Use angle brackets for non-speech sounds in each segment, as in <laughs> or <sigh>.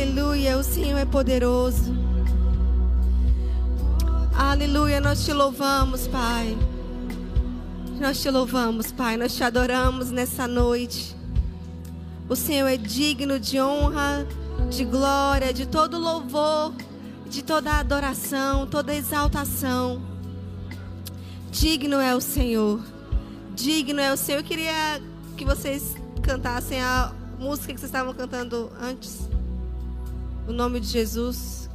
Aleluia, o Senhor é poderoso. Aleluia, nós te louvamos, Pai. Nós te louvamos, Pai. Nós te adoramos nessa noite. O Senhor é digno de honra, de glória, de todo louvor, de toda adoração, toda exaltação. Digno é o Senhor. Digno é o Senhor. Eu queria que vocês cantassem a música que vocês estavam cantando antes. O nome de Jesus.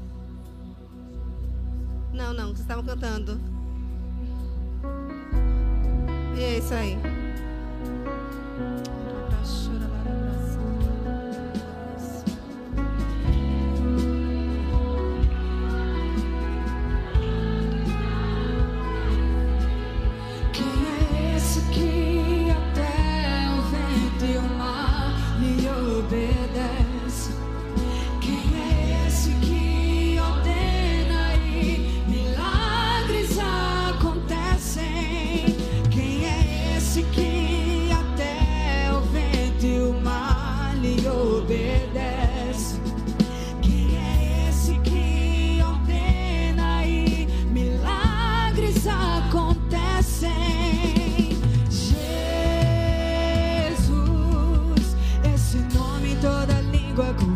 Não, não, vocês estavam cantando. E é isso aí.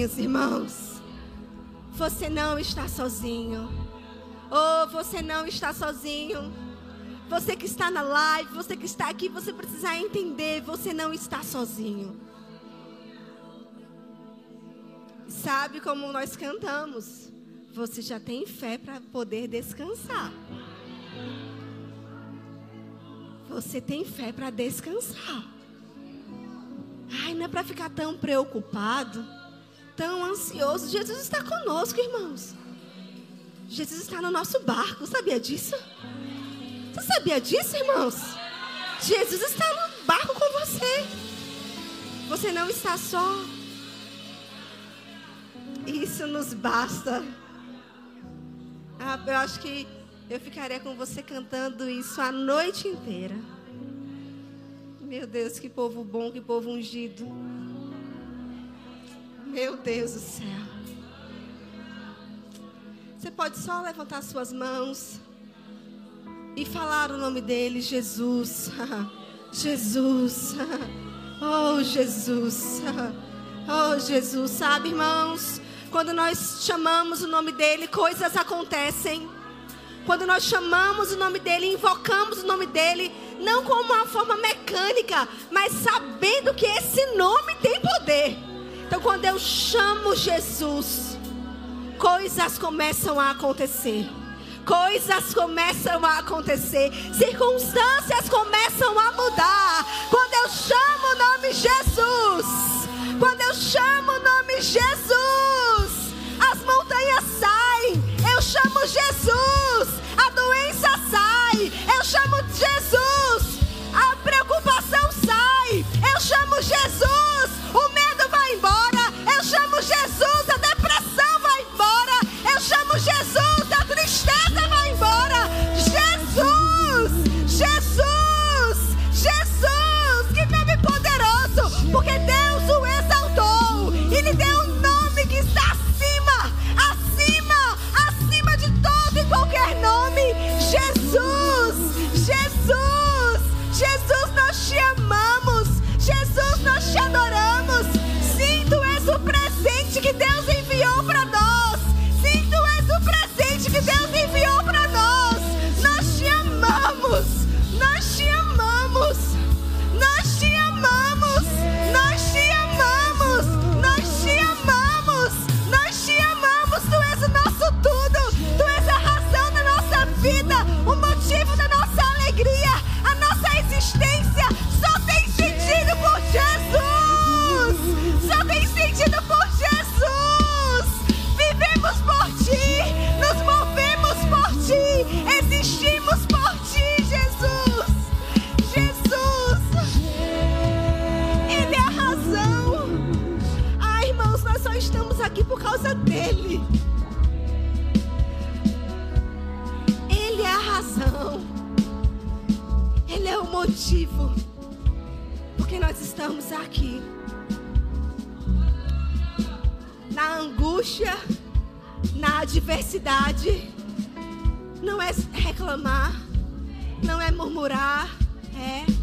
sozinhos, irmãos. Você não está sozinho. Oh, você não está sozinho. Você que está na live, você que está aqui, você precisa entender, você não está sozinho. Sabe como nós cantamos? Você já tem fé para poder descansar. Você tem fé para descansar. Ai, não é para ficar tão preocupado, tão ansioso. Jesus está conosco, irmãos. Jesus está no nosso barco, sabia disso? Você sabia disso, irmãos? Jesus está no barco com você. Você não está só. Isso nos basta. Ah, eu acho que eu ficaria com você cantando isso a noite inteira. Meu Deus, que povo bom, que povo ungido. Meu Deus do céu. Você pode só levantar suas mãos e falar o nome dele, Jesus. <laughs> Jesus. <laughs> Oh, Jesus. <laughs> Oh, Jesus. Sabe, irmãos, quando nós chamamos o nome dele, coisas acontecem. Quando nós chamamos o nome dele, invocamos o nome dele, não como uma forma mecânica, mas sabendo que esse nome tem poder. Então, quando eu chamo Jesus, coisas começam a acontecer. Coisas começam a acontecer, circunstâncias começam a mudar. Quando eu chamo o nome Jesus, quando eu chamo o nome Jesus, as montanhas saem. Eu chamo Jesus, a doença sai. Eu chamo Jesus, a preocupação sai. Eu chamo Jesus, chamo Jesus, a depressão vai embora. Eu chamo Jesus, estamos aqui por causa dele. Ele é a razão. Ele é o motivo porque nós estamos aqui. Na angústia, na adversidade, não é reclamar, não é murmurar, é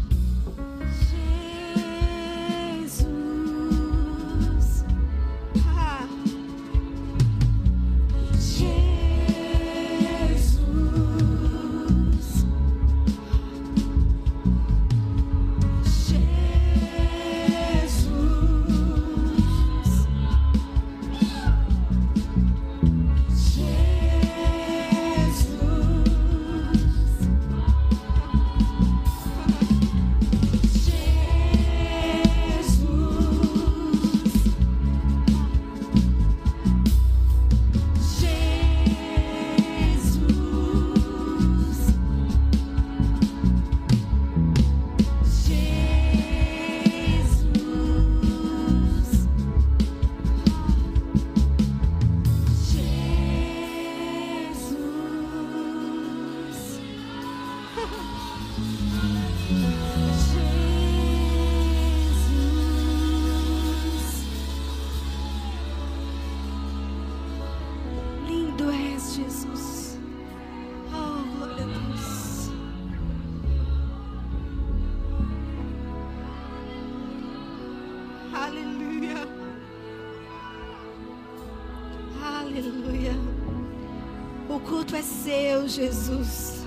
Jesus.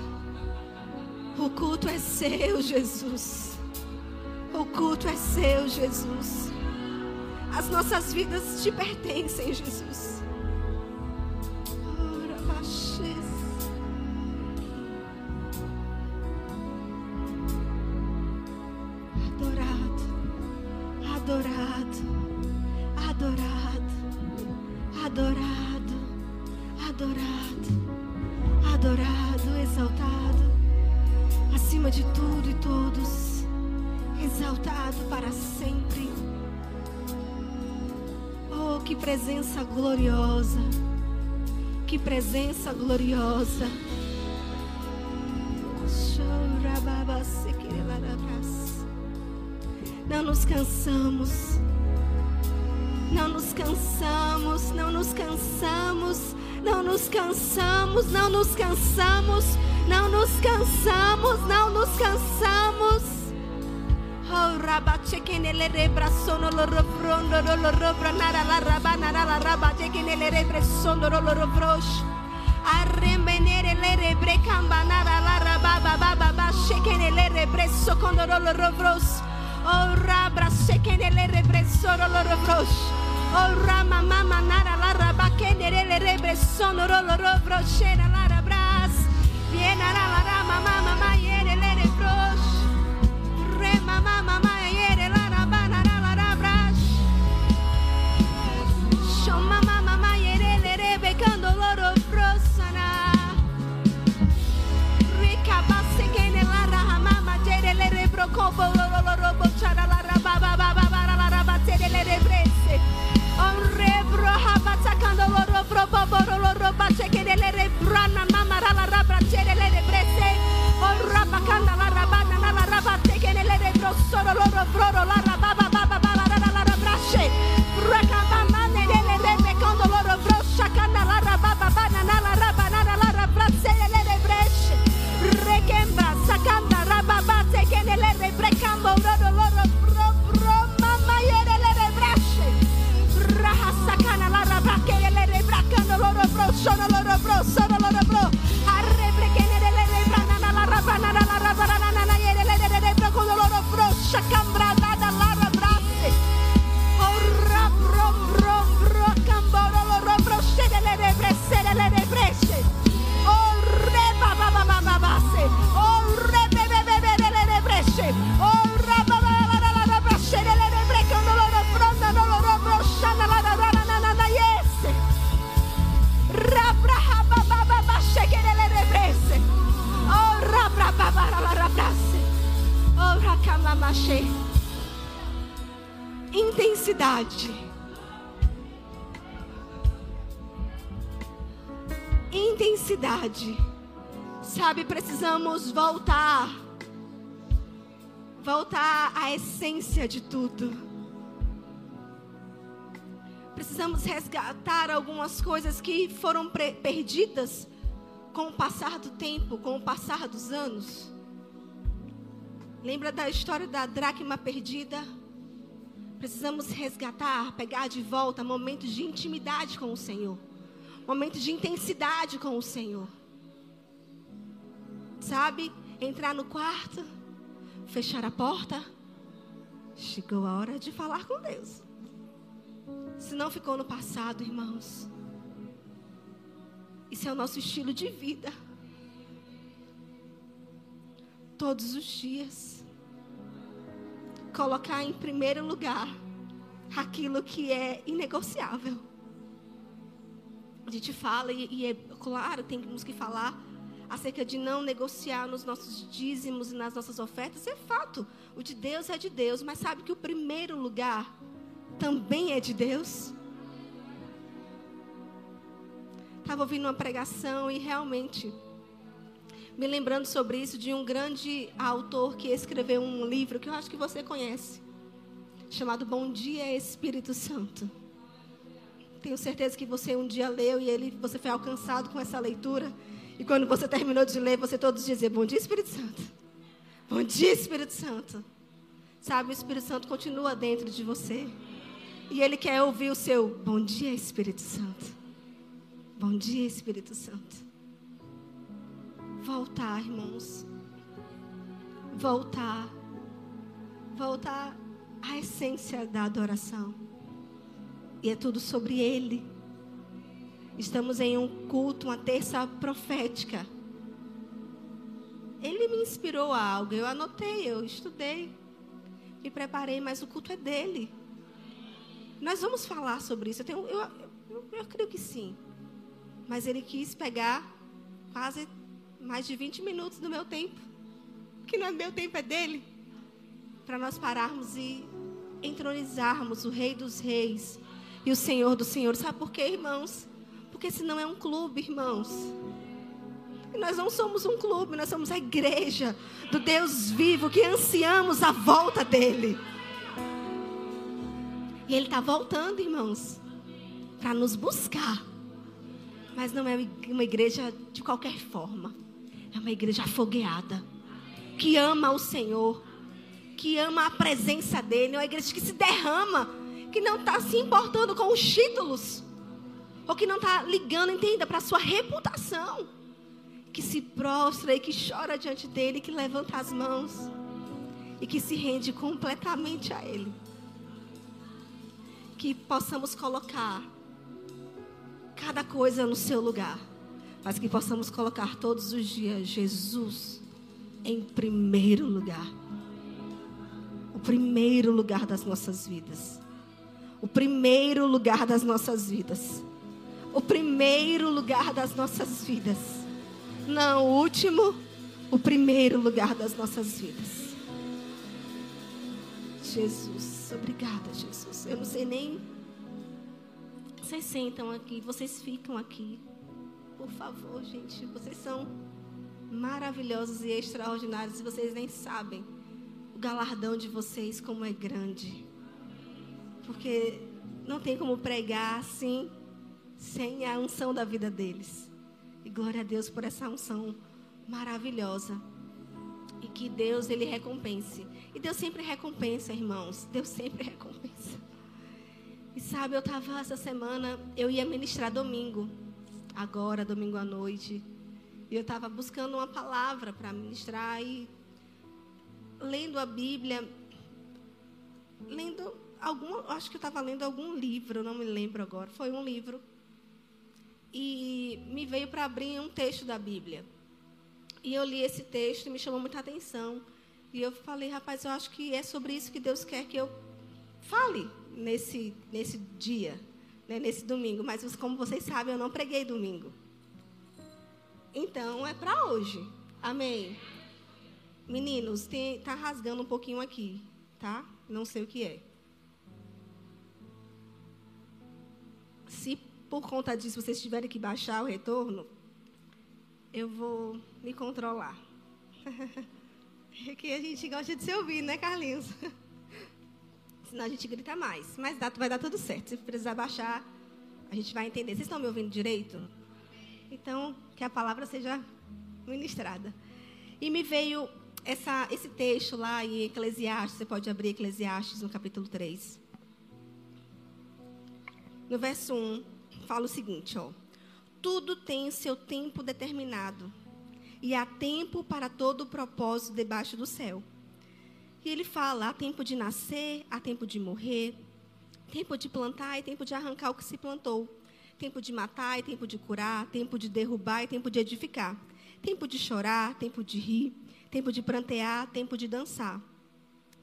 O culto é seu, Jesus. O culto é seu, Jesus. As nossas vidas te pertencem, Jesus. Presença gloriosa. Não nos cansamos, não nos cansamos, não nos cansamos, não nos cansamos, não nos cansamos, não nos cansamos, não nos cansamos. rabacce che nelle rebra sono loro frondo loro branara la rabana la rabace che nelle rebre sono loro brosh arremenere le rebre cambanara la rababa baba baba che nelle rebre secondo loro bros o rabrace che nelle rebre sono loro brosh o rama mama nara la rabache nelle rebre sono loro broscera sekerelere brana mama loro la rabana Precisamos resgatar algumas coisas que foram perdidas com o passar do tempo, com o passar dos anos. Lembra da história da dracma perdida? Precisamos resgatar, pegar de volta momentos de intimidade com o Senhor, momentos de intensidade com o Senhor. Sabe? Entrar no quarto, fechar a porta. Chegou a hora de falar com Deus. Se não ficou no passado, irmãos. Isso é o nosso estilo de vida. Todos os dias. Colocar em primeiro lugar aquilo que é inegociável. A gente fala, e, e é claro, temos que falar acerca de não negociar nos nossos dízimos e nas nossas ofertas. É fato. O de Deus é de Deus, mas sabe que o primeiro lugar também é de Deus? Estava ouvindo uma pregação e realmente me lembrando sobre isso de um grande autor que escreveu um livro que eu acho que você conhece, chamado Bom Dia Espírito Santo. tenho certeza que você um dia leu e ele, você foi alcançado com essa leitura. E quando você terminou de ler, você todos dizer: Bom dia, Espírito Santo. Bom dia, Espírito Santo. Sabe, o Espírito Santo continua dentro de você. E ele quer ouvir o seu bom dia, Espírito Santo. Bom dia, Espírito Santo. Voltar, irmãos. Voltar. Voltar à essência da adoração. E é tudo sobre Ele. Estamos em um culto, uma terça profética. Ele me inspirou a algo. Eu anotei, eu estudei, me preparei, mas o culto é dele. Nós vamos falar sobre isso. Eu, tenho, eu, eu, eu creio que sim. Mas ele quis pegar quase mais de 20 minutos do meu tempo. Que não é meu tempo, é dele. Para nós pararmos e entronizarmos o Rei dos Reis e o Senhor dos Senhores. Sabe por quê, irmãos? Porque senão é um clube, irmãos. E nós não somos um clube, nós somos a igreja do Deus vivo que ansiamos a volta dele. E Ele está voltando, irmãos, para nos buscar. Mas não é uma igreja de qualquer forma. É uma igreja afogueada. Que ama o Senhor. Que ama a presença dEle. É uma igreja que se derrama. Que não está se importando com os títulos. Ou que não está ligando, entenda, para a sua reputação. Que se prostra e que chora diante dEle. Que levanta as mãos. E que se rende completamente a Ele que possamos colocar cada coisa no seu lugar, mas que possamos colocar todos os dias Jesus em primeiro lugar. O primeiro lugar das nossas vidas. O primeiro lugar das nossas vidas. O primeiro lugar das nossas vidas. Não o último, o primeiro lugar das nossas vidas. Jesus. Obrigada, Jesus. Eu não sei nem. Vocês sentam aqui, vocês ficam aqui. Por favor, gente. Vocês são maravilhosos e extraordinários e vocês nem sabem o galardão de vocês como é grande. Porque não tem como pregar assim sem a unção da vida deles. E glória a Deus por essa unção maravilhosa. E que Deus ele recompense e Deus sempre recompensa, irmãos. Deus sempre <laughs> recompensa. E sabe, eu estava essa semana, eu ia ministrar domingo, agora, domingo à noite. E eu estava buscando uma palavra para ministrar e lendo a Bíblia, lendo algum, acho que eu estava lendo algum livro, não me lembro agora. Foi um livro. E me veio para abrir um texto da Bíblia. E eu li esse texto e me chamou muita atenção. E eu falei, rapaz, eu acho que é sobre isso que Deus quer que eu fale nesse, nesse dia, né, nesse domingo. Mas como vocês sabem, eu não preguei domingo. Então é para hoje. Amém. Meninos, tem, tá rasgando um pouquinho aqui, tá? Não sei o que é. Se por conta disso vocês tiverem que baixar o retorno, eu vou me controlar. <laughs> É que a gente gosta de se ouvir, né, Carlinhos? <laughs> Senão a gente grita mais. Mas dá, vai dar tudo certo. Se precisar baixar, a gente vai entender. Vocês estão me ouvindo direito? Então, que a palavra seja ministrada. E me veio essa, esse texto lá em Eclesiastes. Você pode abrir Eclesiastes no capítulo 3. No verso 1, fala o seguinte, ó. Tudo tem seu tempo determinado e há tempo para todo o propósito debaixo do céu. E ele fala: há tempo de nascer, há tempo de morrer, tempo de plantar e tempo de arrancar o que se plantou, tempo de matar e tempo de curar, tempo de derrubar e tempo de edificar, tempo de chorar, tempo de rir, tempo de prantear, tempo de dançar.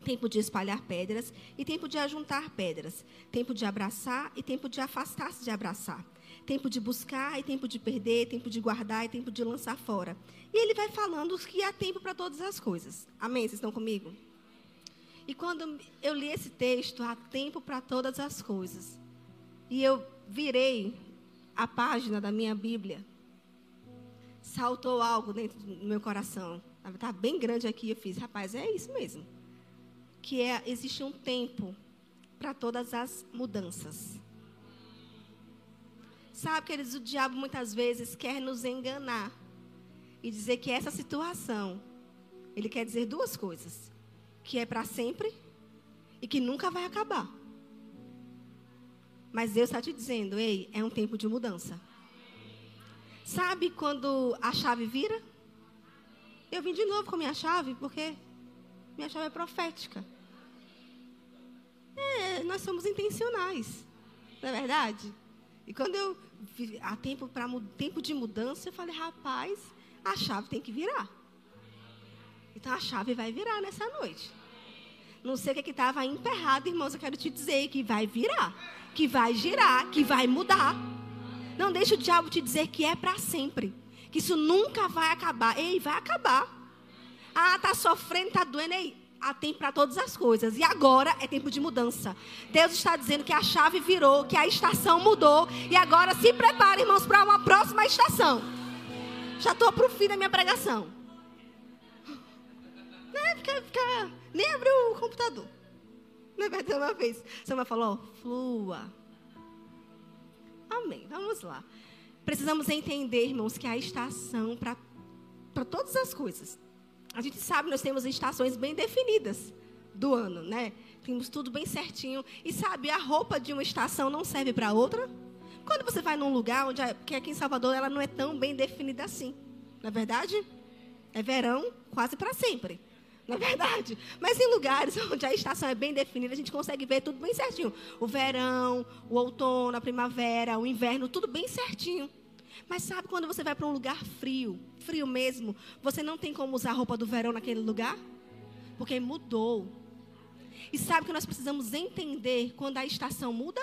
Tempo de espalhar pedras e tempo de ajuntar pedras. Tempo de abraçar e tempo de afastar-se de abraçar tempo de buscar e tempo de perder, tempo de guardar e tempo de lançar fora. E ele vai falando que há tempo para todas as coisas. Amém? Vocês estão comigo? E quando eu li esse texto, há tempo para todas as coisas. E eu virei a página da minha Bíblia. Saltou algo dentro do meu coração. Está bem grande aqui. Eu fiz, rapaz, é isso mesmo. Que é, existe um tempo para todas as mudanças. Sabe, queridos, o diabo muitas vezes quer nos enganar e dizer que essa situação, ele quer dizer duas coisas: que é para sempre e que nunca vai acabar. Mas Deus está te dizendo, ei, é um tempo de mudança. Sabe quando a chave vira? Eu vim de novo com a minha chave, porque minha chave é profética. É, nós somos intencionais, não é verdade? E quando eu há tempo para tempo de mudança, eu falei, rapaz, a chave tem que virar. Então a chave vai virar nessa noite. Não sei o que estava emperrado, irmãos, eu quero te dizer que vai virar, que vai girar, que vai mudar. Não deixe o diabo te dizer que é para sempre, que isso nunca vai acabar. Ei, vai acabar. Ah, tá sofrendo, tá doendo, ei, há tempo para todas as coisas. E agora é tempo de mudança. Deus está dizendo que a chave virou, que a estação mudou. E agora se prepare, irmãos, para uma próxima estação. Já estou para o fim da minha pregação. Fica, nem abriu o computador. Não vai ter uma vez. Você vai falar, ó, flua. Amém. Vamos lá. Precisamos entender, irmãos, que há estação para todas as coisas. A gente sabe, nós temos estações bem definidas do ano, né? Temos tudo bem certinho. E sabe, a roupa de uma estação não serve para outra. Quando você vai num lugar onde, que aqui em Salvador, ela não é tão bem definida assim. Não é verdade? É verão quase para sempre. Não é verdade? Mas em lugares <laughs> onde a estação é bem definida, a gente consegue ver tudo bem certinho. O verão, o outono, a primavera, o inverno, tudo bem certinho. Mas sabe quando você vai para um lugar frio, frio mesmo, você não tem como usar a roupa do verão naquele lugar? Porque mudou. E sabe que nós precisamos entender quando a estação muda?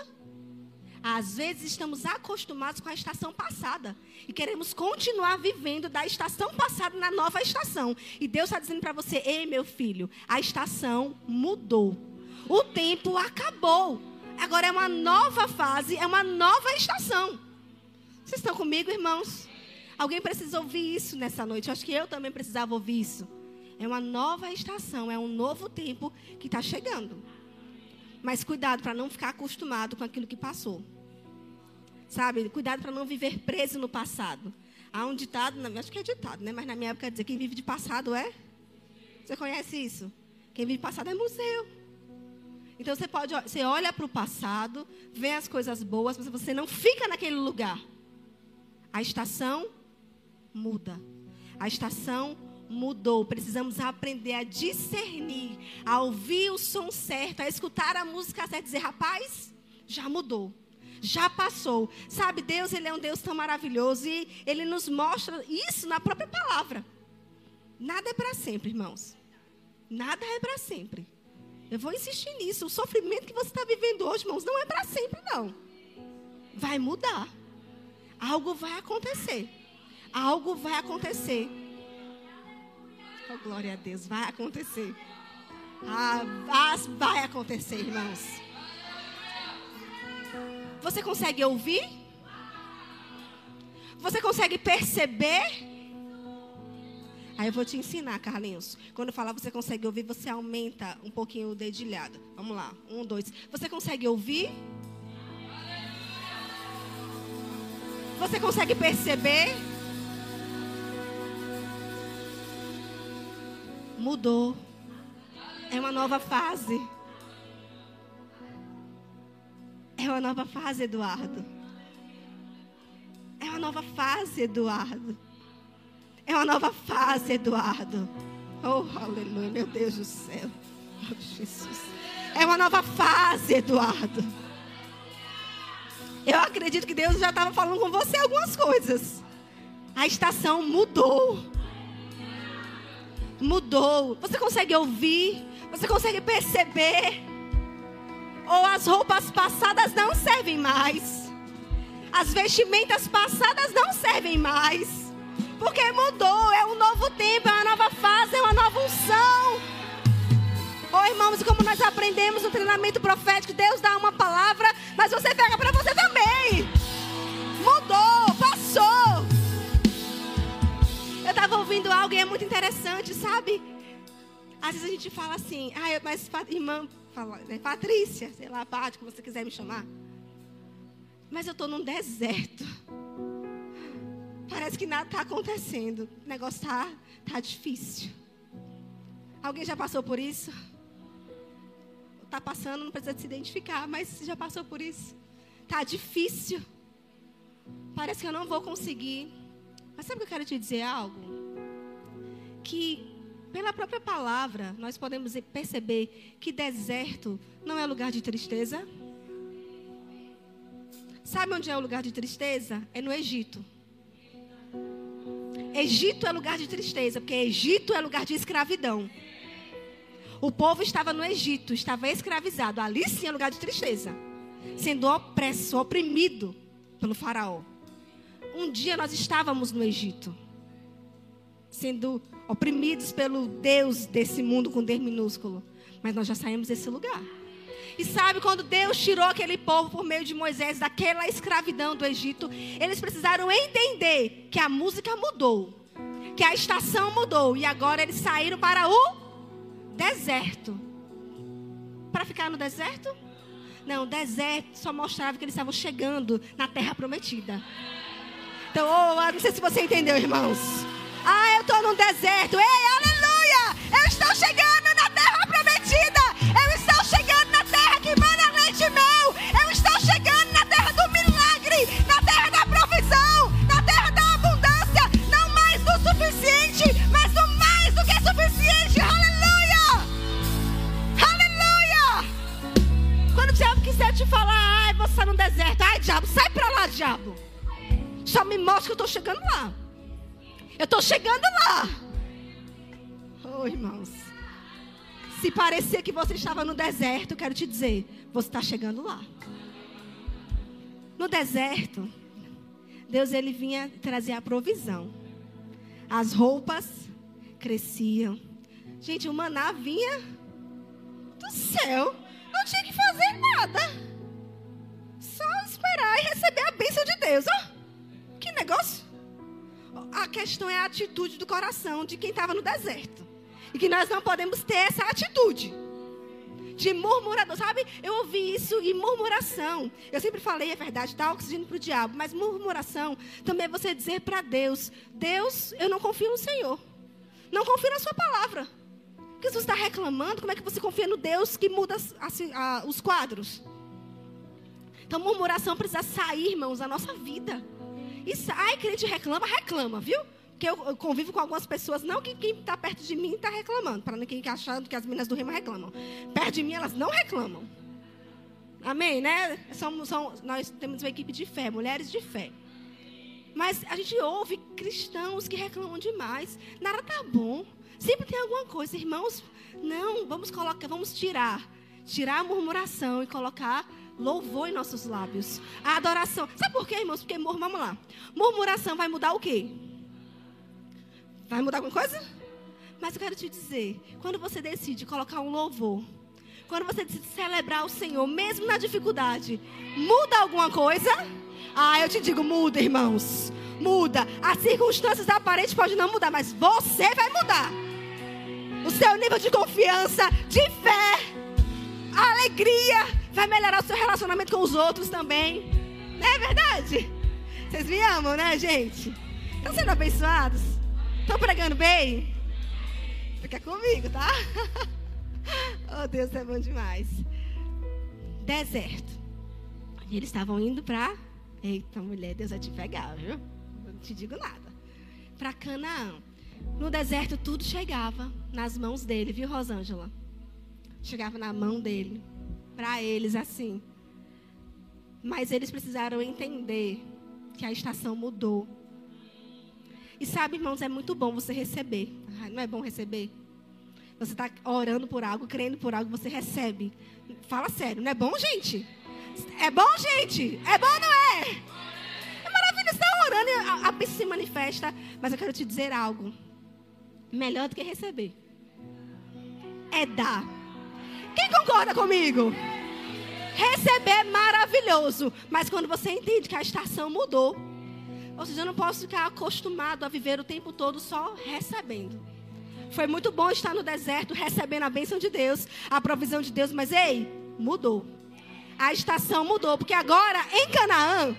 Às vezes estamos acostumados com a estação passada e queremos continuar vivendo da estação passada na nova estação. E Deus está dizendo para você: ei, meu filho, a estação mudou. O tempo acabou. Agora é uma nova fase, é uma nova estação. Vocês estão comigo, irmãos? Alguém precisa ouvir isso nessa noite. Eu acho que eu também precisava ouvir isso. É uma nova estação, é um novo tempo que está chegando. Mas cuidado para não ficar acostumado com aquilo que passou. Sabe? Cuidado para não viver preso no passado. Há um ditado, acho que é ditado, né? Mas na minha época dizia quem vive de passado é. Você conhece isso? Quem vive de passado é museu. Então você pode, você olha para o passado, vê as coisas boas, mas você não fica naquele lugar. A estação muda. A estação mudou. Precisamos aprender a discernir, a ouvir o som certo, a escutar a música certa, dizer, rapaz, já mudou. Já passou. Sabe, Deus, ele é um Deus tão maravilhoso e ele nos mostra isso na própria palavra. Nada é para sempre, irmãos. Nada é para sempre. Eu vou insistir nisso. O sofrimento que você está vivendo hoje, irmãos, não é para sempre, não. Vai mudar algo vai acontecer. Algo vai acontecer. Oh, glória a Deus, vai acontecer. Ah, vai acontecer, irmãos. Você consegue ouvir? Você consegue perceber? Aí eu vou te ensinar, Carlinhos. Quando eu falar você consegue ouvir, você aumenta um pouquinho o dedilhado. Vamos lá. Um, dois. Você consegue ouvir? Você consegue perceber? Mudou. É uma nova fase. É uma nova fase, Eduardo. É uma nova fase, Eduardo. É uma nova fase, Eduardo. Oh, aleluia, meu Deus do céu. Oh, Jesus. É uma nova fase, Eduardo. Eu acredito que Deus já estava falando com você algumas coisas. A estação mudou. Mudou. Você consegue ouvir? Você consegue perceber? Ou as roupas passadas não servem mais? As vestimentas passadas não servem mais? Porque mudou, é um novo tempo, é uma nova fase, é uma nova unção. Oh, irmãos, como nós aprendemos no treinamento profético, Deus dá uma palavra, mas você pega para você também. Mudou, passou. Eu estava ouvindo algo e é muito interessante, sabe? Às vezes a gente fala assim, ah, mas irmã, fala, né, Patrícia, sei lá, Pátio, como você quiser me chamar. Mas eu estou num deserto. Parece que nada está acontecendo. O negócio está tá difícil. Alguém já passou por isso? Está passando, não precisa se identificar, mas já passou por isso. Está difícil. Parece que eu não vou conseguir. Mas sabe o que eu quero te dizer algo? Que pela própria palavra nós podemos perceber que deserto não é lugar de tristeza. Sabe onde é o lugar de tristeza? É no Egito. Egito é lugar de tristeza, porque Egito é lugar de escravidão. O povo estava no Egito, estava escravizado. Ali sim é lugar de tristeza. Sendo opresso, oprimido pelo faraó. Um dia nós estávamos no Egito. Sendo oprimidos pelo Deus desse mundo com D minúsculo. Mas nós já saímos desse lugar. E sabe, quando Deus tirou aquele povo por meio de Moisés daquela escravidão do Egito, eles precisaram entender que a música mudou, que a estação mudou, e agora eles saíram para o deserto. Para ficar no deserto? Não, deserto só mostrava que eles estavam chegando na terra prometida. Então, oh, não sei se você entendeu, irmãos. Ah, eu estou num deserto. Ei, aleluia! Eu estou chegando na terra prometida. Eu estou Só me mostra que eu estou chegando lá. Eu estou chegando lá. Oh, irmãos. Se parecia que você estava no deserto, quero te dizer, você está chegando lá. No deserto, Deus ele vinha trazer a provisão. As roupas cresciam. Gente, o maná vinha do céu. Não tinha que fazer nada. Só esperar e receber a bênção de Deus. Oh, que negócio. A questão é a atitude do coração de quem estava no deserto. E que nós não podemos ter essa atitude de murmurador. Sabe, eu ouvi isso e murmuração. Eu sempre falei, é verdade, dá oxigênio para o diabo. Mas murmuração também é você dizer para Deus: Deus, eu não confio no Senhor. Não confio na Sua palavra. Porque se você está reclamando, como é que você confia no Deus que muda assim, os quadros? Então, murmuração precisa sair, irmãos, da nossa vida. E ai, crente reclama, reclama, viu? Porque eu, convivo com algumas pessoas, não que quem está perto de mim está reclamando, para ninguém achando que as meninas do Rima reclamam. Perto de mim elas não reclamam. Amém, né? Somos, nós temos uma equipe de fé, mulheres de fé. Mas a gente ouve cristãos que reclamam demais. Nada tá bom. Sempre tem alguma coisa, irmãos. Não, vamos colocar, vamos tirar, tirar a murmuração e colocar louvor em nossos lábios. A adoração. Sabe por quê, irmãos? Porque, vamos lá. Murmuração vai mudar o quê? Vai mudar alguma coisa? Mas eu quero te dizer, quando você decide colocar um louvor, quando você decide celebrar o Senhor, mesmo na dificuldade, muda alguma coisa? Ah, eu te digo, muda, irmãos. Muda. As circunstâncias aparentes podem não mudar, mas você vai mudar. O seu nível de confiança, de fé, alegria, vai melhorar o seu relacionamento com os outros também. Não é verdade? Vocês me amam, né, gente? Estão sendo abençoados? Estão pregando bem? Fica comigo, tá? <laughs> oh, Deus é bom demais. Deserto. E eles estavam indo para. Eita, mulher, Deus vai te pegar, viu? Não te digo nada. Para Canaã. No deserto, tudo chegava nas mãos dele, viu, Rosângela? Chegava na mão dele para eles assim. Mas eles precisaram entender que a estação mudou. E sabe, irmãos, é muito bom você receber. Não é bom receber? Você está orando por algo, crendo por algo, você recebe. Fala sério, não é bom, gente? É bom, gente? É bom, não é? É maravilhoso, está orando e a, a se manifesta. Mas eu quero te dizer algo. Melhor do que receber. É dar. Quem concorda comigo? Receber é maravilhoso, mas quando você entende que a estação mudou, ou seja, eu não posso ficar acostumado a viver o tempo todo só recebendo. Foi muito bom estar no deserto recebendo a bênção de Deus, a provisão de Deus, mas ei, mudou. A estação mudou, porque agora em Canaã,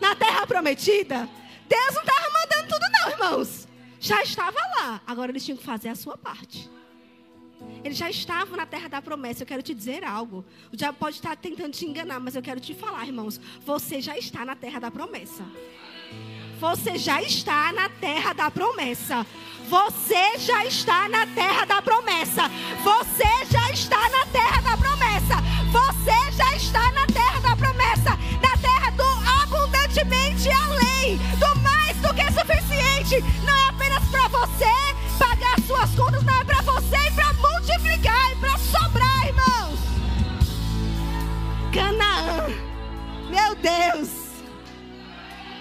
na terra prometida, Deus não estava mandando tudo, não, irmãos. Já estava lá. Agora eles tinham que fazer a sua parte. Eles já estavam na terra da promessa. Eu quero te dizer algo. O diabo pode estar tentando te enganar, mas eu quero te falar, irmãos. Você já está na terra da promessa. Você já está na terra da promessa. Você já está na terra da promessa. Você já está na terra da promessa. Você já está na terra da promessa. Na terra do abundantemente além, do mais do que suficiente. Não é apenas para você pagar suas contas, não é para <laughs> Meu Deus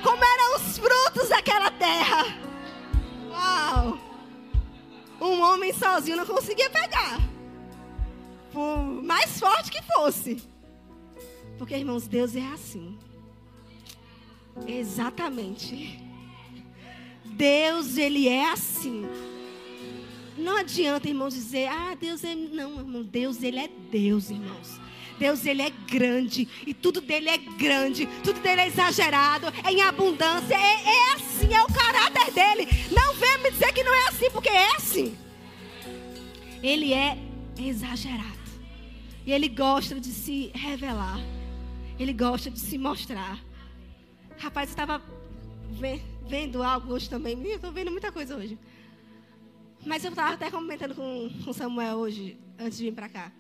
como eram os frutos daquela terra. Uau! Um homem sozinho não conseguia pegar. Por mais forte que fosse. Porque, irmãos, Deus é assim. Exatamente. Deus, ele é assim. Não adianta, irmãos, dizer, ah, Deus é. Não, irmão, Deus, ele é Deus, irmãos. Deus, ele é grande. E tudo dele é grande. Tudo dele é exagerado. É em abundância. É, é assim, é o caráter dele. Não venha me dizer que não é assim, porque é assim. Ele é exagerado. E ele gosta de se revelar. Ele gosta de se mostrar. Rapaz, eu estava vendo algo hoje também. Eu estou vendo muita coisa hoje. Mas eu estava até comentando com, com Samuel hoje, antes de vir para cá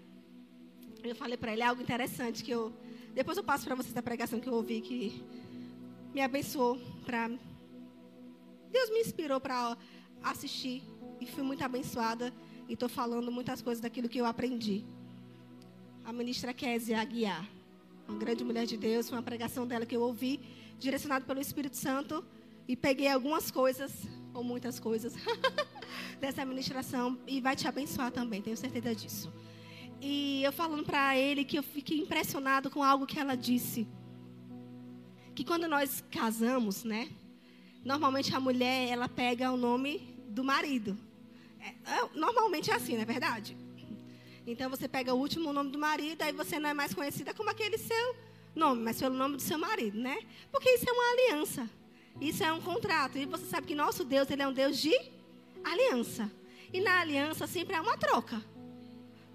eu falei para ele algo interessante que eu depois eu passo para vocês a pregação que eu ouvi que me abençoou para Deus me inspirou para assistir e fui muito abençoada e estou falando muitas coisas daquilo que eu aprendi. A ministra Kézia Aguiar, uma grande mulher de Deus, foi uma pregação dela que eu ouvi, direcionada pelo Espírito Santo, e peguei algumas coisas, ou muitas coisas, <laughs> dessa ministração, e vai te abençoar também, tenho certeza disso. E eu falando para ele que eu fiquei impressionado com algo que ela disse. Que quando nós casamos, né? Normalmente a mulher, ela pega o nome do marido. É, é, normalmente é assim, não é verdade? Então você pega o último nome do marido, aí você não é mais conhecida como aquele seu nome, mas pelo nome do seu marido, né? Porque isso é uma aliança. Isso é um contrato. E você sabe que nosso Deus, ele é um Deus de aliança. E na aliança sempre há uma troca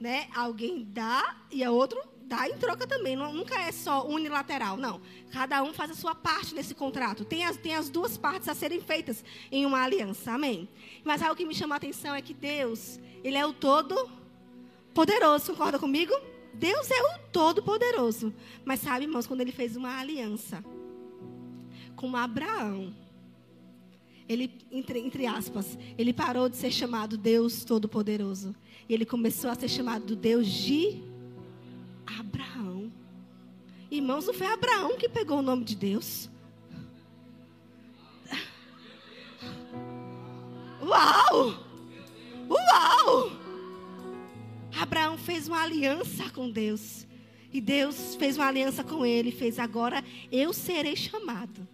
né? Alguém dá e a outro dá em troca também. Não, nunca é só unilateral, não. Cada um faz a sua parte nesse contrato. Tem as, tem as duas partes a serem feitas em uma aliança. Amém? Mas algo que me chama a atenção é que Deus, Ele é o todo poderoso. Concorda comigo? Deus é o todo poderoso. Mas sabe, irmãos, quando Ele fez uma aliança com Abraão, ele, entre, entre aspas, ele parou de ser chamado Deus Todo-Poderoso. E ele começou a ser chamado Deus de Abraão. Irmãos, não foi Abraão que pegou o nome de Deus. Uau! Uau! Abraão fez uma aliança com Deus. E Deus fez uma aliança com ele. Fez agora eu serei chamado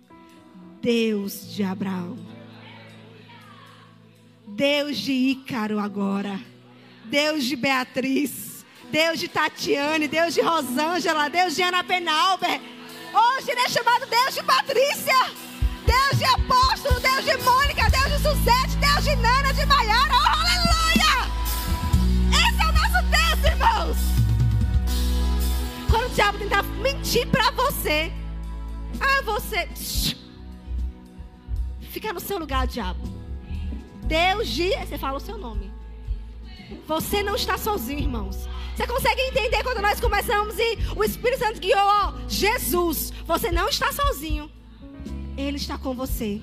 Deus de Abraão. Deus de Ícaro agora. Deus de Beatriz. Deus de Tatiane. Deus de Rosângela. Deus de Ana Penalber. Hoje ele é chamado Deus de Patrícia. Deus de Apóstolo. Deus de Mônica. Deus de Suzete. Deus de Nana. De Maiara. Oh, aleluia! Esse é o nosso Deus, irmãos. Quando o diabo tentar mentir para você. Ah, você. Fica no seu lugar, diabo. Deus de. Você fala o seu nome. Você não está sozinho, irmãos. Você consegue entender quando nós começamos e o Espírito Santo guiou, ó, Jesus, você não está sozinho. Ele está com você.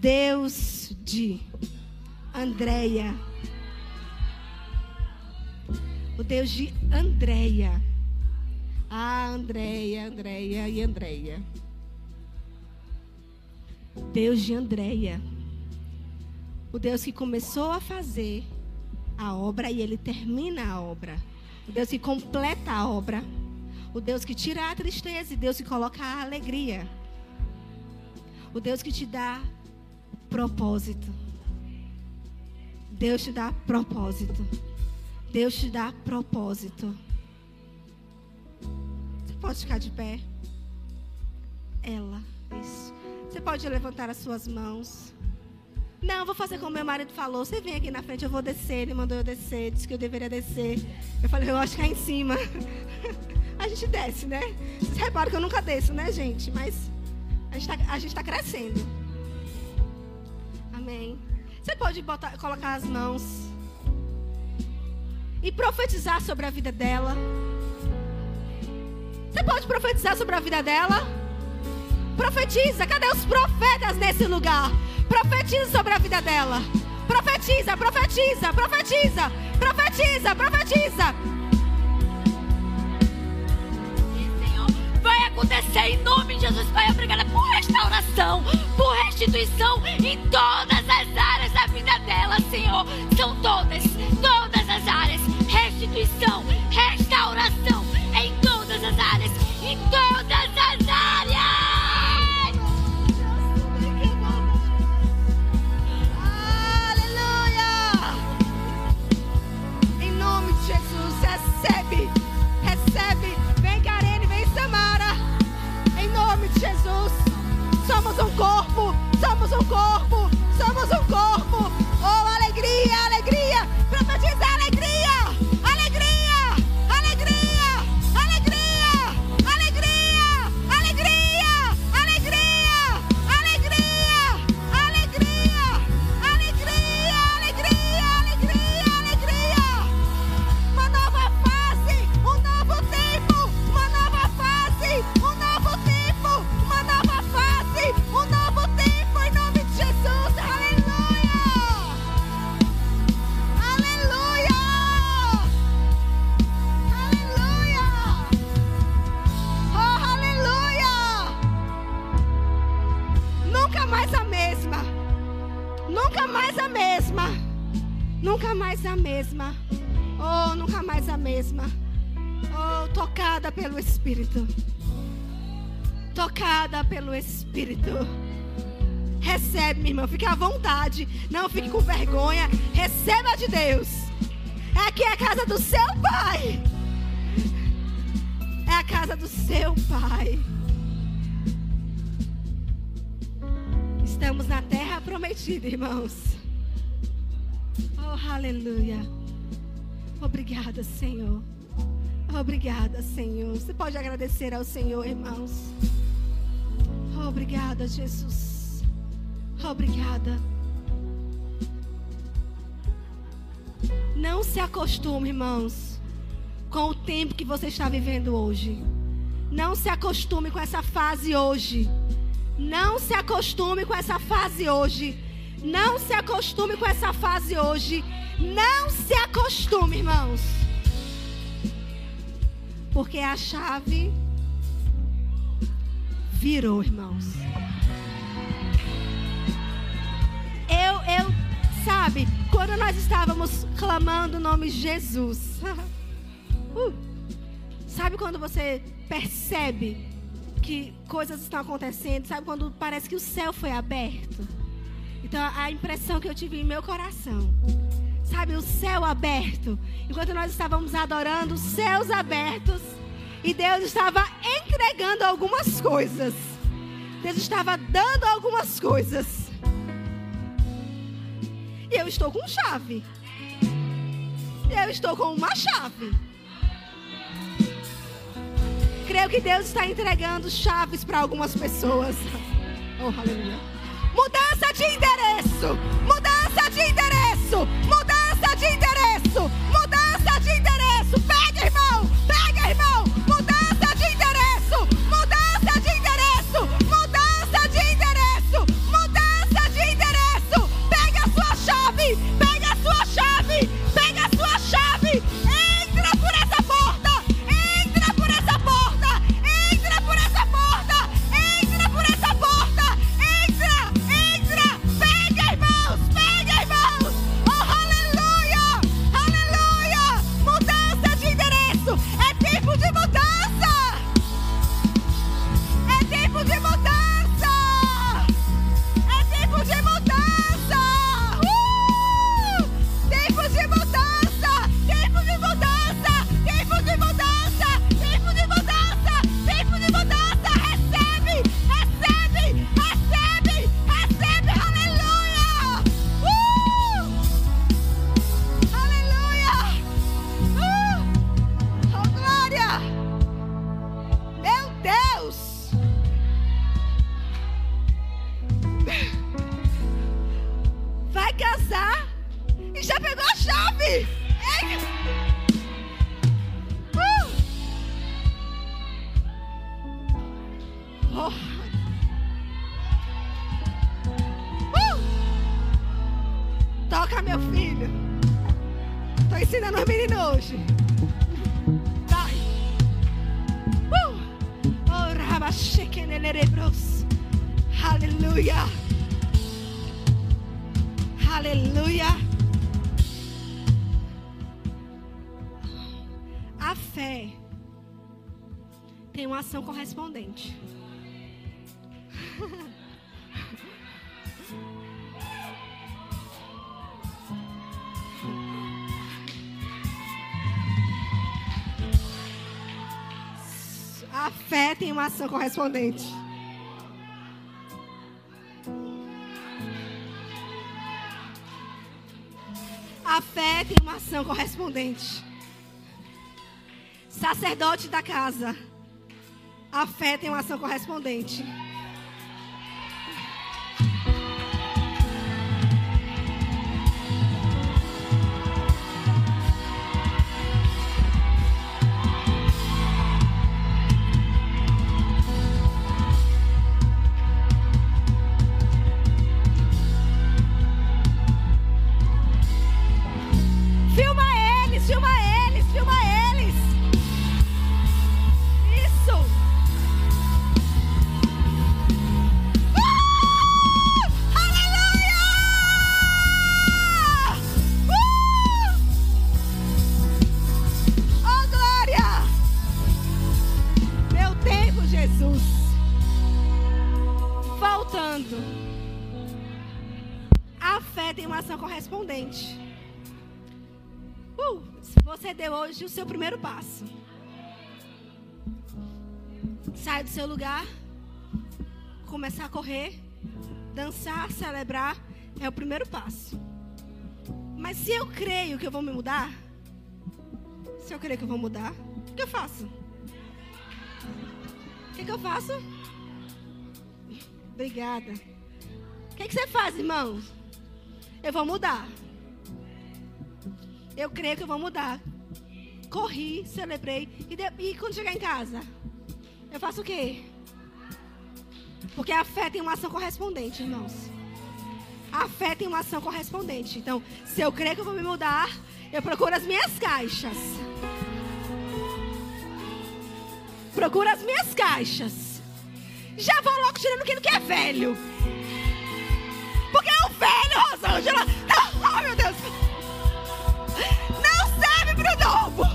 Deus de Andréia. O Deus de Andréia. Ah, Andréia, Andréia e Andréia. Deus de Andréia. O Deus que começou a fazer a obra e ele termina a obra. O Deus que completa a obra. O Deus que tira a tristeza e Deus que coloca a alegria. O Deus que te dá propósito. Deus te dá propósito. Deus te dá propósito. pode ficar de pé. Ela, isso. Você pode levantar as suas mãos. Não, vou fazer como meu marido falou. Você vem aqui na frente, eu vou descer. Ele mandou eu descer, disse que eu deveria descer. Eu falei, eu acho que é em cima. <laughs> a gente desce, né? Vocês reparam que eu nunca desço, né, gente? Mas a gente está tá crescendo. Amém. Você pode botar, colocar as mãos e profetizar sobre a vida dela. Você pode profetizar sobre a vida dela? Profetiza. Cadê os profetas nesse lugar? Profetiza sobre a vida dela. Profetiza, profetiza, profetiza, profetiza, profetiza. vai acontecer em nome de Jesus. Pai, obrigada por restauração, por restituição em todas as áreas da vida dela, Senhor. São todas, todas as áreas. Restituição, restauração em todas as áreas, em todas somos um corpo, somos um corpo, somos um corpo. Oh, alegria, alegria. Fique com vergonha. Receba de Deus. Aqui é a casa do seu pai. É a casa do seu pai. Estamos na terra prometida, irmãos. Oh, aleluia. Obrigada, Senhor. Obrigada, Senhor. Você pode agradecer ao Senhor, irmãos. Obrigada, Jesus. Obrigada. Não se acostume, irmãos, com o tempo que você está vivendo hoje. Não se acostume com essa fase hoje. Não se acostume com essa fase hoje. Não se acostume com essa fase hoje. Não se acostume, irmãos. Porque a chave virou, irmãos. Sabe, quando nós estávamos clamando o nome de Jesus. <laughs> uh, sabe quando você percebe que coisas estão acontecendo? Sabe quando parece que o céu foi aberto? Então, a impressão que eu tive em meu coração sabe, o céu aberto. Enquanto nós estávamos adorando, céus abertos. E Deus estava entregando algumas coisas. Deus estava dando algumas coisas. Eu estou com chave. Eu estou com uma chave. Creio que Deus está entregando chaves para algumas pessoas. Oh, aleluia. Mudança de endereço. Mudança de endereço. Mudança de endereço. Mudança filho. Tô ensinando os meninos hoje. Vai. Uh! Oh. Aleluia. Aleluia. A fé tem uma ação correspondente. Tem uma ação correspondente. A fé tem uma ação correspondente. Sacerdote da casa. A fé tem uma ação correspondente. O primeiro passo. Sai do seu lugar, começar a correr, dançar, celebrar, é o primeiro passo. Mas se eu creio que eu vou me mudar, se eu creio que eu vou mudar, o que eu faço? O que, que eu faço? Obrigada. O que, que você faz, irmãos? Eu vou mudar. Eu creio que eu vou mudar. Corri, celebrei. E, de- e quando chegar em casa? Eu faço o quê? Porque a fé tem uma ação correspondente, irmãos. A fé tem uma ação correspondente. Então, se eu creio que eu vou me mudar, eu procuro as minhas caixas. Procuro as minhas caixas. Já vou logo tirando aquilo que é velho. Porque é o velho, Rosângela. Não, oh, meu Deus. Não serve pro novo.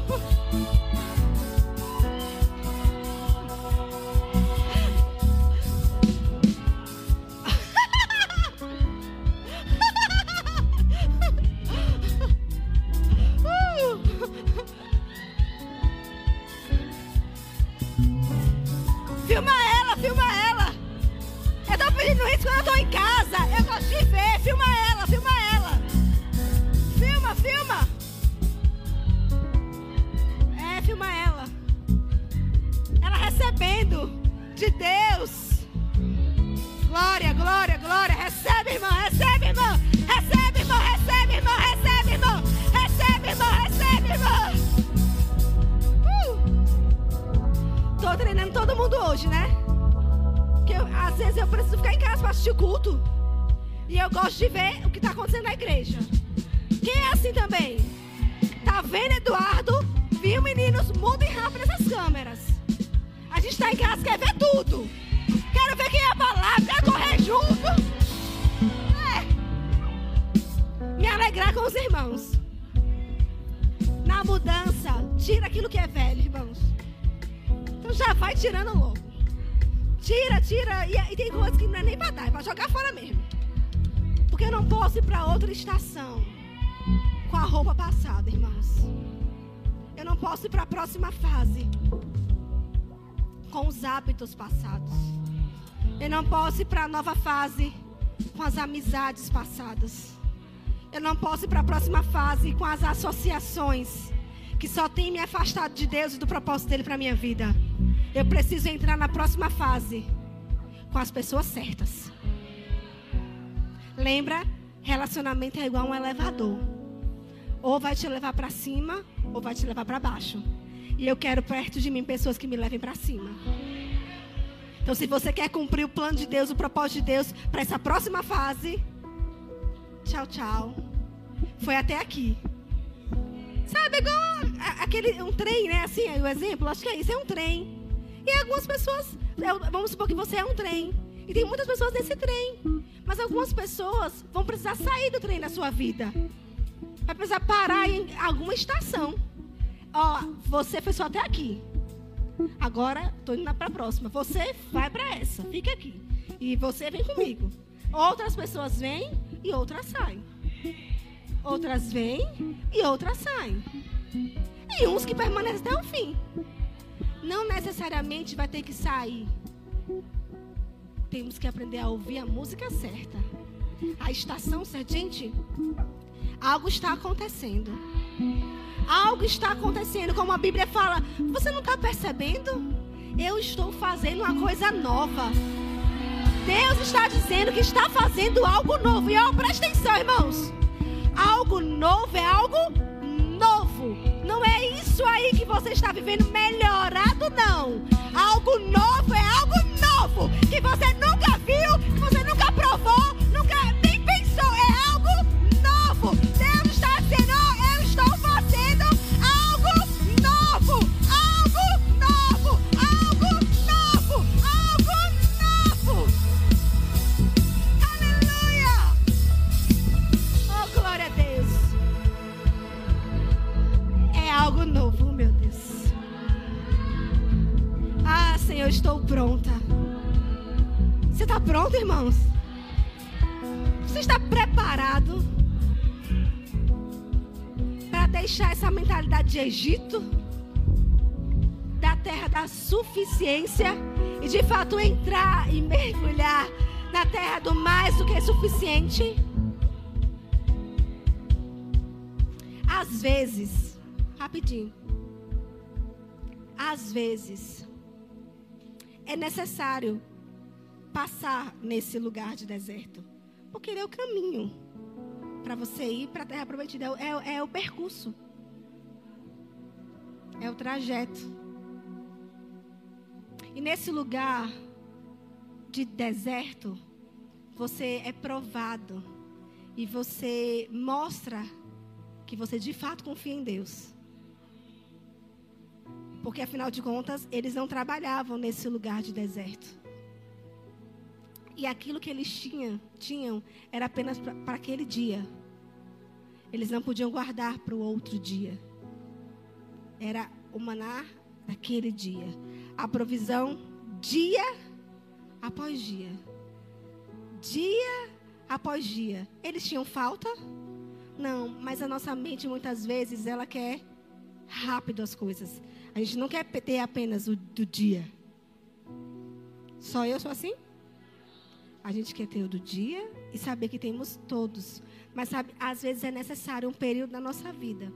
Os irmãos. Na mudança, tira aquilo que é velho, irmãos. Então já vai tirando logo. Tira, tira. E, e tem coisas que não é nem pra dar, é pra jogar fora mesmo. Porque eu não posso ir pra outra estação com a roupa passada, irmãos. Eu não posso ir pra próxima fase com os hábitos passados. Eu não posso ir pra nova fase com as amizades passadas. Eu não posso ir para a próxima fase com as associações que só tem me afastado de Deus e do propósito dele para minha vida. Eu preciso entrar na próxima fase com as pessoas certas. Lembra? Relacionamento é igual um elevador. Ou vai te levar para cima, ou vai te levar para baixo. E eu quero perto de mim pessoas que me levem para cima. Então, se você quer cumprir o plano de Deus, o propósito de Deus para essa próxima fase, tchau, tchau. Foi até aqui. Sabe, igual aquele um trem, né? Assim, o exemplo, acho que é isso, é um trem. E algumas pessoas, vamos supor que você é um trem. E tem muitas pessoas nesse trem. Mas algumas pessoas vão precisar sair do trem da sua vida. Vai precisar parar em alguma estação. Ó, você foi só até aqui. Agora estou indo para a próxima. Você vai para essa, fica aqui. E você vem comigo. Outras pessoas vêm e outras saem. Outras vêm e outras saem. E uns que permanecem até o fim. Não necessariamente vai ter que sair. Temos que aprender a ouvir a música certa. A estação certa. Gente, algo está acontecendo. Algo está acontecendo, como a Bíblia fala. Você não está percebendo? Eu estou fazendo uma coisa nova. Deus está dizendo que está fazendo algo novo. E ó, presta atenção, irmãos. Algo novo é algo novo. Não é isso aí que você está vivendo melhorado, não. Algo novo é algo novo que você nunca viu, que você nunca provou, pronta. Você está pronto, irmãos? Você está preparado para deixar essa mentalidade de Egito, da terra da suficiência, e de fato entrar e mergulhar na terra do mais do que suficiente? Às vezes, rapidinho, às vezes, é necessário passar nesse lugar de deserto. Porque ele é o caminho para você ir para a terra prometida. É, é, é o percurso. É o trajeto. E nesse lugar de deserto, você é provado. E você mostra que você de fato confia em Deus. Porque afinal de contas, eles não trabalhavam nesse lugar de deserto. E aquilo que eles tinham, tinham era apenas para aquele dia. Eles não podiam guardar para o outro dia. Era o maná daquele dia. A provisão dia após dia. Dia após dia. Eles tinham falta? Não, mas a nossa mente muitas vezes ela quer rápido as coisas. A gente não quer ter apenas o do dia. Só eu sou assim? A gente quer ter o do dia e saber que temos todos. Mas sabe, às vezes é necessário um período na nossa vida.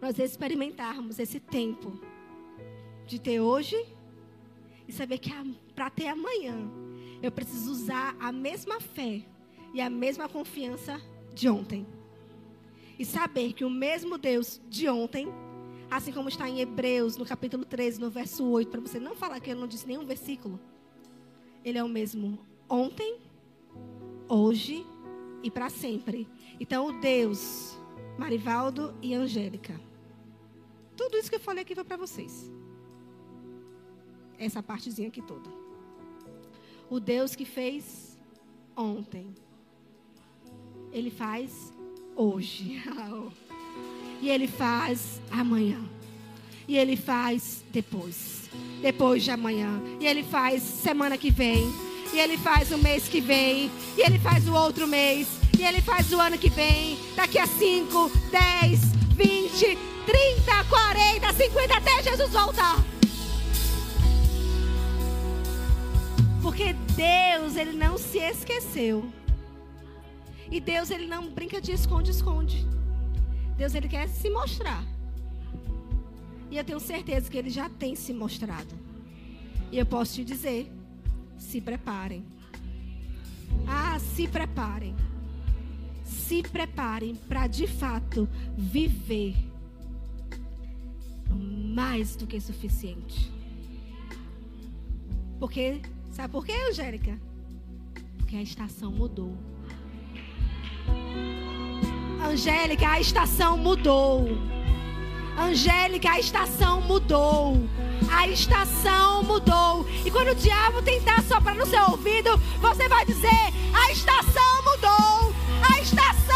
Nós experimentarmos esse tempo de ter hoje e saber que para ter amanhã eu preciso usar a mesma fé e a mesma confiança de ontem. E saber que o mesmo Deus de ontem, assim como está em Hebreus, no capítulo 13, no verso 8, para você não falar que eu não disse nenhum versículo, ele é o mesmo ontem, hoje e para sempre. Então, o Deus, Marivaldo e Angélica. Tudo isso que eu falei aqui foi para vocês. Essa partezinha aqui toda. O Deus que fez ontem, Ele faz hoje. <laughs> e Ele faz amanhã. E Ele faz depois. Depois de amanhã. E Ele faz semana que vem e Ele faz o mês que vem, e Ele faz o outro mês, e Ele faz o ano que vem, daqui a 5, 10, 20, 30, 40, 50, até Jesus voltar. Porque Deus, Ele não se esqueceu. E Deus, Ele não brinca de esconde-esconde. Deus, Ele quer se mostrar. E eu tenho certeza que Ele já tem se mostrado. E eu posso te dizer se preparem. Ah, se preparem. se preparem para de fato viver mais do que suficiente. Porque, sabe por quê, Angélica? Porque a estação mudou. Angélica, a estação mudou. Angélica, a estação mudou. A estação mudou. E quando o diabo tentar soprar no seu ouvido, você vai dizer: a estação mudou. A estação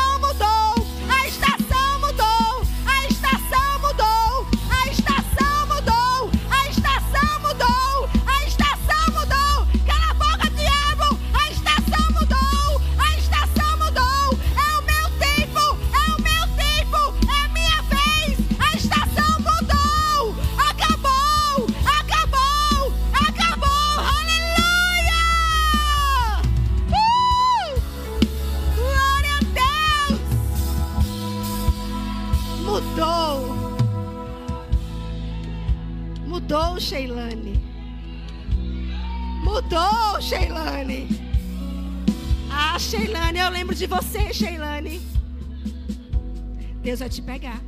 te pegar.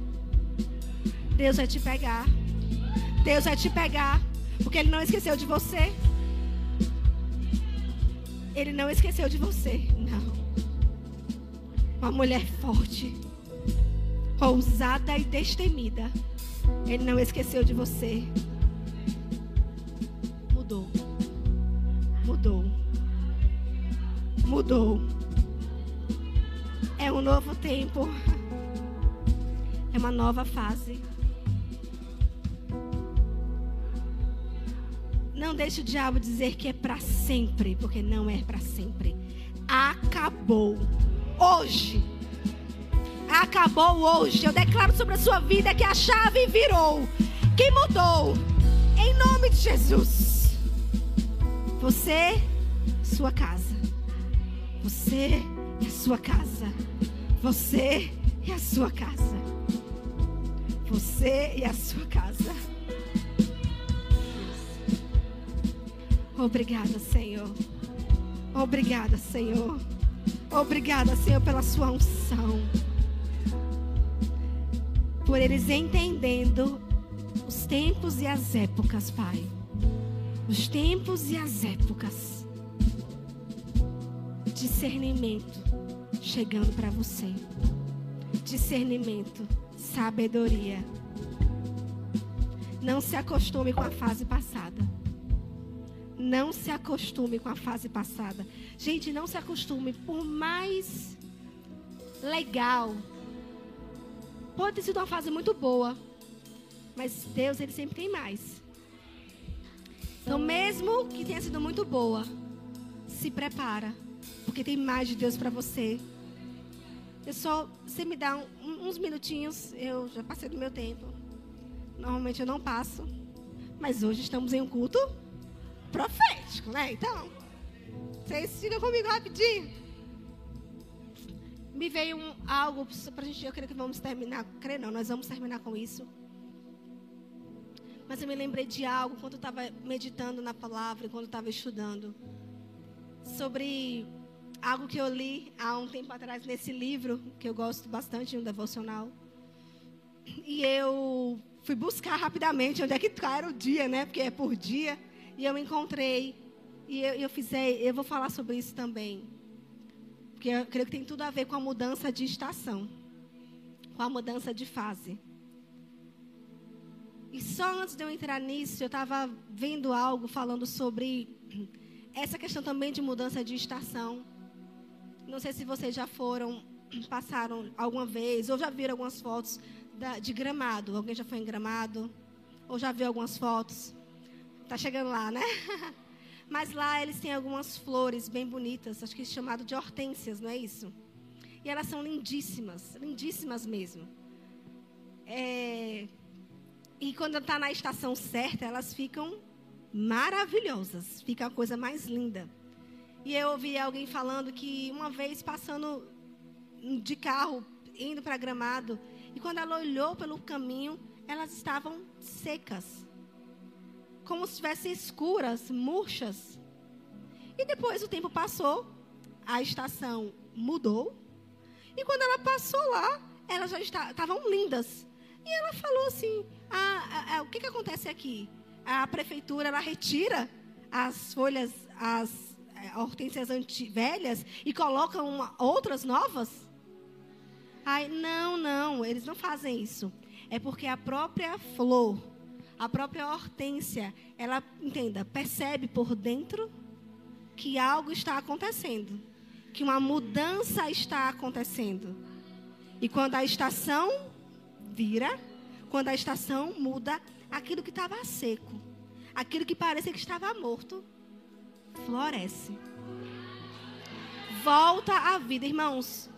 Deus vai te pegar. Deus vai te pegar. Porque Ele não esqueceu de você. Ele não esqueceu de você. Não. Uma mulher forte, ousada e destemida. Ele não esqueceu de você. Mudou. Mudou. Mudou. É um novo tempo. É uma nova fase. Não deixe o diabo dizer que é para sempre, porque não é para sempre. Acabou. Hoje. Acabou hoje. Eu declaro sobre a sua vida que a chave virou. Que mudou. Em nome de Jesus. Você, sua casa. Você e a sua casa. Você e a sua casa. Você e a sua casa. Obrigada, Senhor. Obrigada, Senhor. Obrigada, Senhor, pela sua unção. Por eles entendendo os tempos e as épocas, Pai. Os tempos e as épocas. Discernimento chegando para você. Discernimento, sabedoria. Não se acostume com a fase passada. Não se acostume com a fase passada. Gente, não se acostume. Por mais legal. Pode ter sido uma fase muito boa. Mas Deus, Ele sempre tem mais. Então, mesmo que tenha sido muito boa, se prepara. Porque tem mais de Deus para você. Só, você me dá um- uns minutinhos, eu já passei do meu tempo. Normalmente eu não passo. Mas hoje estamos em um culto profético, né? Então, vocês ficam comigo rapidinho. Me veio um, algo pra gente, eu creio que vamos terminar, creio não, nós vamos terminar com isso. Mas eu me lembrei de algo quando eu estava meditando na palavra, quando eu estava estudando. Sobre algo que eu li há um tempo atrás nesse livro, que eu gosto bastante, um devocional. E eu fui buscar rapidamente onde é que era o dia, né? Porque é por dia. E eu encontrei. E eu, eu fiz, é, eu vou falar sobre isso também. Porque eu creio que tem tudo a ver com a mudança de estação. Com a mudança de fase. E só antes de eu entrar nisso, eu estava vendo algo falando sobre essa questão também de mudança de estação. Não sei se vocês já foram, passaram alguma vez, ou já viram algumas fotos da- de gramado. Alguém já foi em gramado? Ou já viu algumas fotos? Tá chegando lá, né? <laughs> Mas lá eles têm algumas flores bem bonitas, acho que é chamado de hortênsias, não é isso? E elas são lindíssimas, lindíssimas mesmo. É, E quando está na estação certa, elas ficam maravilhosas, fica a coisa mais linda. E eu ouvi alguém falando que uma vez passando de carro, indo para Gramado, e quando ela olhou pelo caminho, elas estavam secas. Como se estivessem escuras, murchas. E depois o tempo passou, a estação mudou, E quando ela passou lá, elas já estavam lindas. E ela falou assim: ah, ah, ah, o que, que acontece aqui? A prefeitura ela retira as folhas, as hortênsias velhas e coloca uma, outras novas? Ai, não, não, eles não fazem isso. É porque a própria flor, a própria hortência, ela, entenda, percebe por dentro que algo está acontecendo, que uma mudança está acontecendo. E quando a estação vira, quando a estação muda, aquilo que estava seco, aquilo que parecia que estava morto, floresce. Volta à vida, irmãos.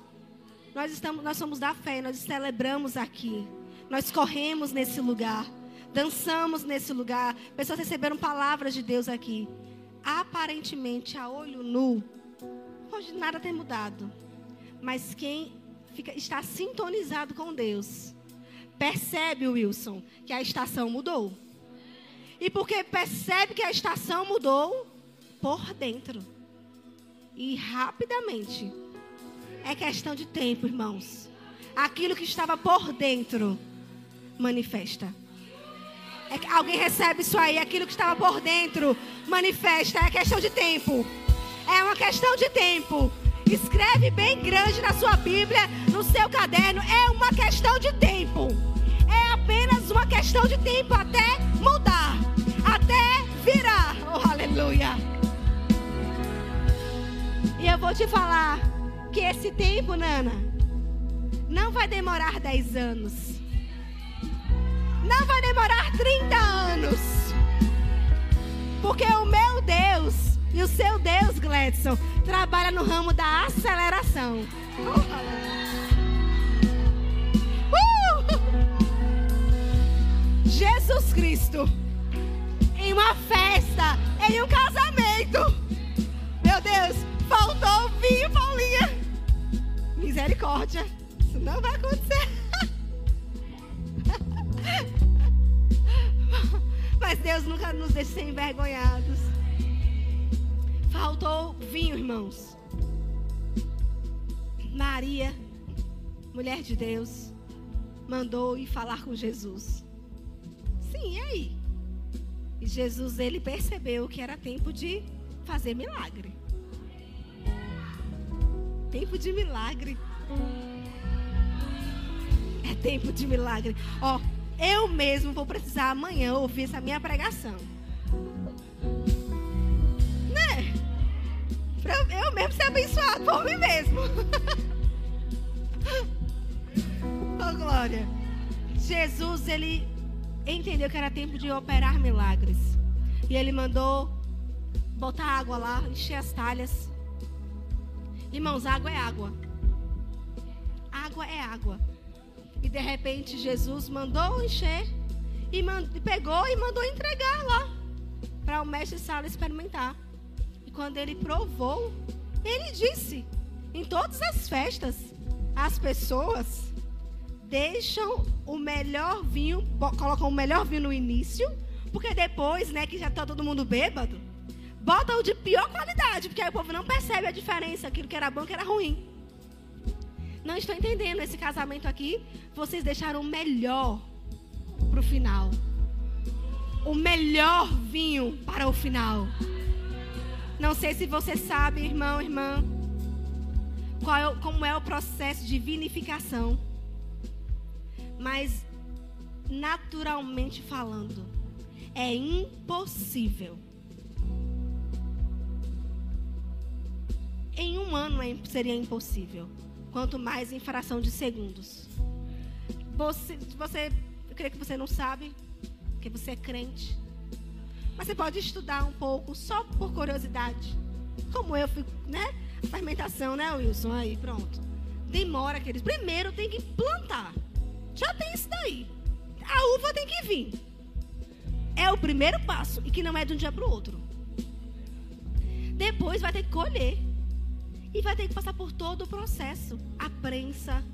Nós estamos, nós somos da fé, nós celebramos aqui. Nós corremos nesse lugar, dançamos nesse lugar. Pessoas receberam palavras de Deus aqui. Aparentemente, a olho nu, pode nada ter mudado. Mas quem fica, está sintonizado com Deus, percebe, Wilson, que a estação mudou. E porque percebe que a estação mudou por dentro. E rapidamente. É questão de tempo, irmãos. Aquilo que estava por dentro manifesta. É alguém recebe isso aí, aquilo que estava por dentro manifesta. É questão de tempo. É uma questão de tempo. Escreve bem grande na sua Bíblia, no seu caderno. É uma questão de tempo. É apenas uma questão de tempo até mudar, até virar. Oh, aleluia. Vou te falar que esse tempo, Nana, não vai demorar 10 anos. Não vai demorar 30 anos. Porque o meu Deus e o seu Deus, Gladson, trabalha no ramo da aceleração. Uh! Jesus Cristo, em uma festa, em um casamento. Meu Deus, faltou vinho, Paulinha. Misericórdia, isso não vai acontecer. <laughs> Mas Deus nunca nos deixa envergonhados. Faltou vinho, irmãos. Maria, mulher de Deus, mandou ir falar com Jesus. Sim, e aí? E Jesus, ele percebeu que era tempo de fazer milagre. Tempo de milagre. É tempo de milagre. Ó, eu mesmo vou precisar amanhã ouvir essa minha pregação. Pra eu mesmo ser abençoado por mim mesmo. <laughs> oh, glória. Jesus, ele entendeu que era tempo de operar milagres. E ele mandou botar água lá, encher as talhas. Irmãos, água é água. Água é água. E de repente Jesus mandou encher e pegou e mandou entregar lá para o mestre Sala experimentar quando ele provou, ele disse: em todas as festas, as pessoas deixam o melhor vinho, colocam o melhor vinho no início, porque depois, né, que já está todo mundo bêbado, bota o de pior qualidade, porque aí o povo não percebe a diferença, aquilo que era bom, que era ruim. Não estou entendendo esse casamento aqui. Vocês deixaram o melhor para o final. O melhor vinho para o final. Não sei se você sabe, irmão, irmã, é, como é o processo de vinificação. Mas, naturalmente falando, é impossível. Em um ano é seria impossível. Quanto mais em fração de segundos. Você, você, eu creio que você não sabe, que você é crente. Mas você pode estudar um pouco, só por curiosidade. Como eu fui, né? Fermentação, né, Wilson? Aí, pronto. Demora aqueles. Primeiro tem que plantar. Já tem isso daí. A uva tem que vir. É o primeiro passo. E que não é de um dia para o outro. Depois vai ter que colher. E vai ter que passar por todo o processo. A prensa,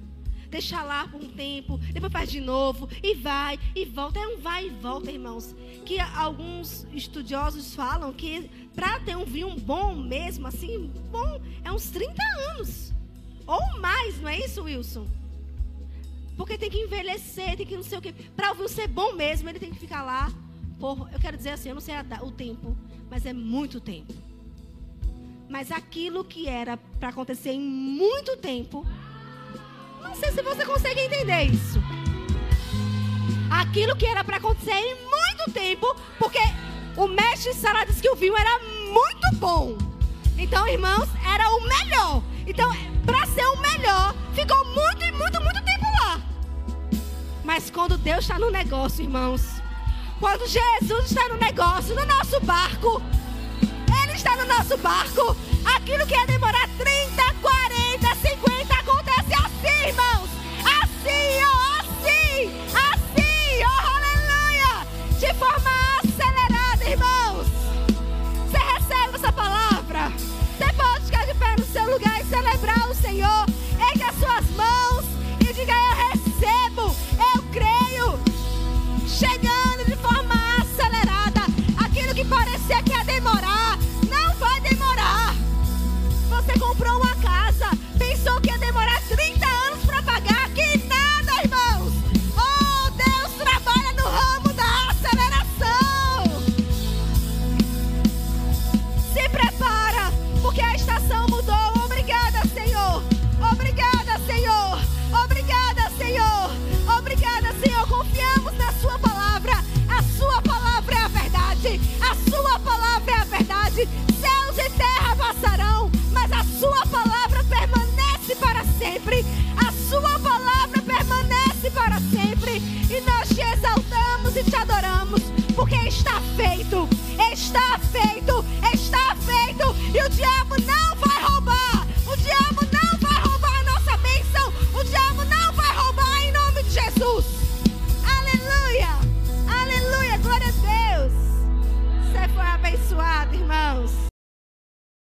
deixa lá por um tempo, depois faz de novo, e vai, e volta. É um vai e volta, irmãos. Que alguns estudiosos falam que para ter um vinho bom mesmo, assim, bom, é uns 30 anos. Ou mais, não é isso, Wilson? Porque tem que envelhecer, tem que não sei o quê. Para o ser bom mesmo, ele tem que ficar lá. Por, eu quero dizer assim, eu não sei o tempo, mas é muito tempo. Mas aquilo que era para acontecer em muito tempo, não sei se você consegue entender isso. Aquilo que era para acontecer em muito tempo, porque o mestre Sara disse que o vinho era muito bom. Então, irmãos, era o melhor. Então, para ser o melhor, ficou muito e muito, muito tempo lá. Mas quando Deus está no negócio, irmãos, quando Jesus está no negócio, no nosso barco, nosso barco, aquilo que ia demorar 30, 40, 50, acontece assim, irmãos. Assim, ó, assim, assim, ó, aleluia. De forma